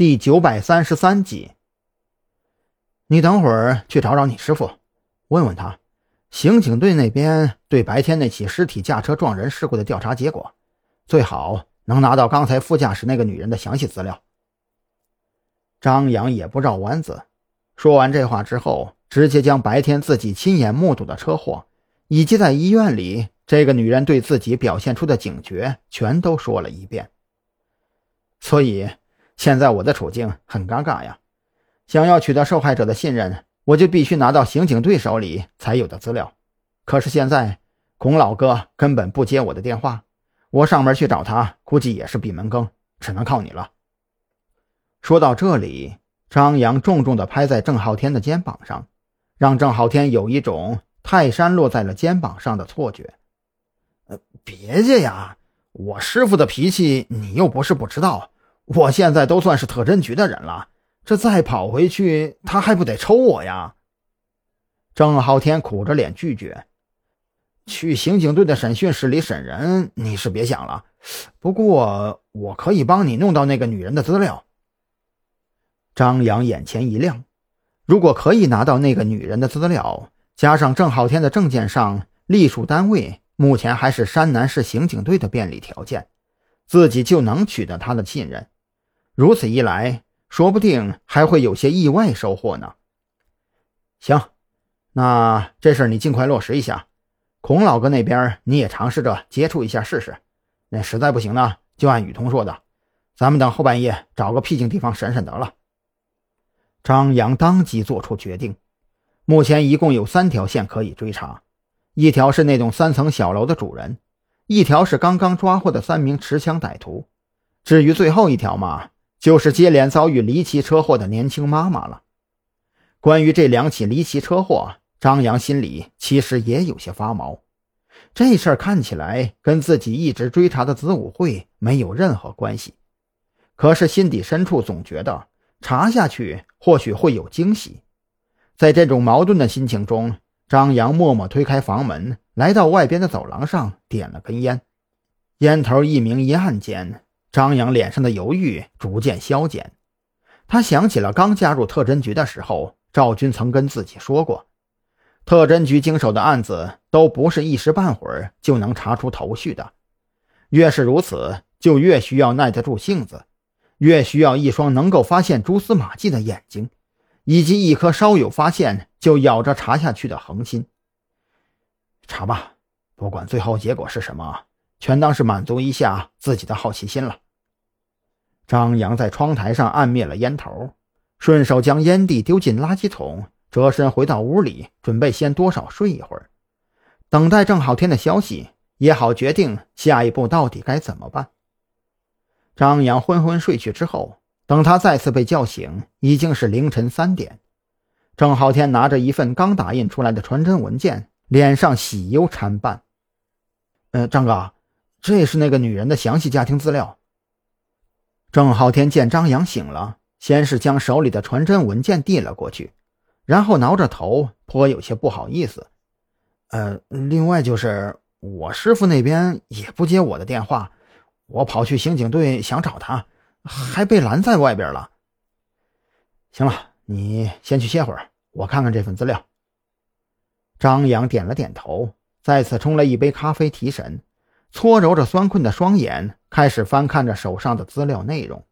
第九百三十三集。你等会儿去找找你师傅，问问他，刑警队那边对白天那起尸体驾车撞人事故的调查结果，最好能拿到刚才副驾驶那个女人的详细资料。张扬也不绕弯子，说完这话之后，直接将白天自己亲眼目睹的车祸，以及在医院里这个女人对自己表现出的警觉，全都说了一遍。所以，现在我的处境很尴尬呀。想要取得受害者的信任，我就必须拿到刑警队手里才有的资料。可是现在，孔老哥根本不接我的电话，我上门去找他，估计也是闭门羹，只能靠你了。说到这里，张扬重重地拍在郑浩天的肩膀上，让郑浩天有一种泰山落在了肩膀上的错觉。呃，别介呀，我师傅的脾气你又不是不知道。我现在都算是特侦局的人了，这再跑回去，他还不得抽我呀？郑浩天苦着脸拒绝。去刑警队的审讯室里审人，你是别想了。不过我可以帮你弄到那个女人的资料。张扬眼前一亮，如果可以拿到那个女人的资料，加上郑浩天的证件上隶属单位目前还是山南市刑警队的便利条件，自己就能取得他的信任。如此一来，说不定还会有些意外收获呢。行，那这事你尽快落实一下。孔老哥那边你也尝试着接触一下试试。那实在不行呢，就按雨桐说的，咱们等后半夜找个僻静地方审审得了。张扬当即做出决定，目前一共有三条线可以追查，一条是那栋三层小楼的主人，一条是刚刚抓获的三名持枪歹徒，至于最后一条嘛，就是接连遭遇离奇车祸的年轻妈妈了。关于这两起离奇车祸，张扬心里其实也有些发毛，这事儿看起来跟自己一直追查的子午会没有任何关系，可是心底深处总觉得。查下去或许会有惊喜，在这种矛盾的心情中，张扬默默推开房门，来到外边的走廊上，点了根烟。烟头一明一暗间，张扬脸上的犹豫逐渐消减。他想起了刚加入特侦局的时候，赵军曾跟自己说过，特侦局经手的案子都不是一时半会儿就能查出头绪的，越是如此，就越需要耐得住性子。越需要一双能够发现蛛丝马迹的眼睛，以及一颗稍有发现就咬着查下去的恒心。查吧，不管最后结果是什么，全当是满足一下自己的好奇心了。张扬在窗台上按灭了烟头，顺手将烟蒂丢进垃圾桶，折身回到屋里，准备先多少睡一会儿，等待郑浩天的消息，也好决定下一步到底该怎么办。张扬昏昏睡去之后，等他再次被叫醒，已经是凌晨三点。郑浩天拿着一份刚打印出来的传真文件，脸上喜忧参半。呃，张哥，这是那个女人的详细家庭资料。郑浩天见张扬醒了，先是将手里的传真文件递了过去，然后挠着头，颇有些不好意思。呃，另外就是我师傅那边也不接我的电话。我跑去刑警队想找他，还被拦在外边了。行了，你先去歇会儿，我看看这份资料。张扬点了点头，再次冲了一杯咖啡提神，搓揉着酸困的双眼，开始翻看着手上的资料内容。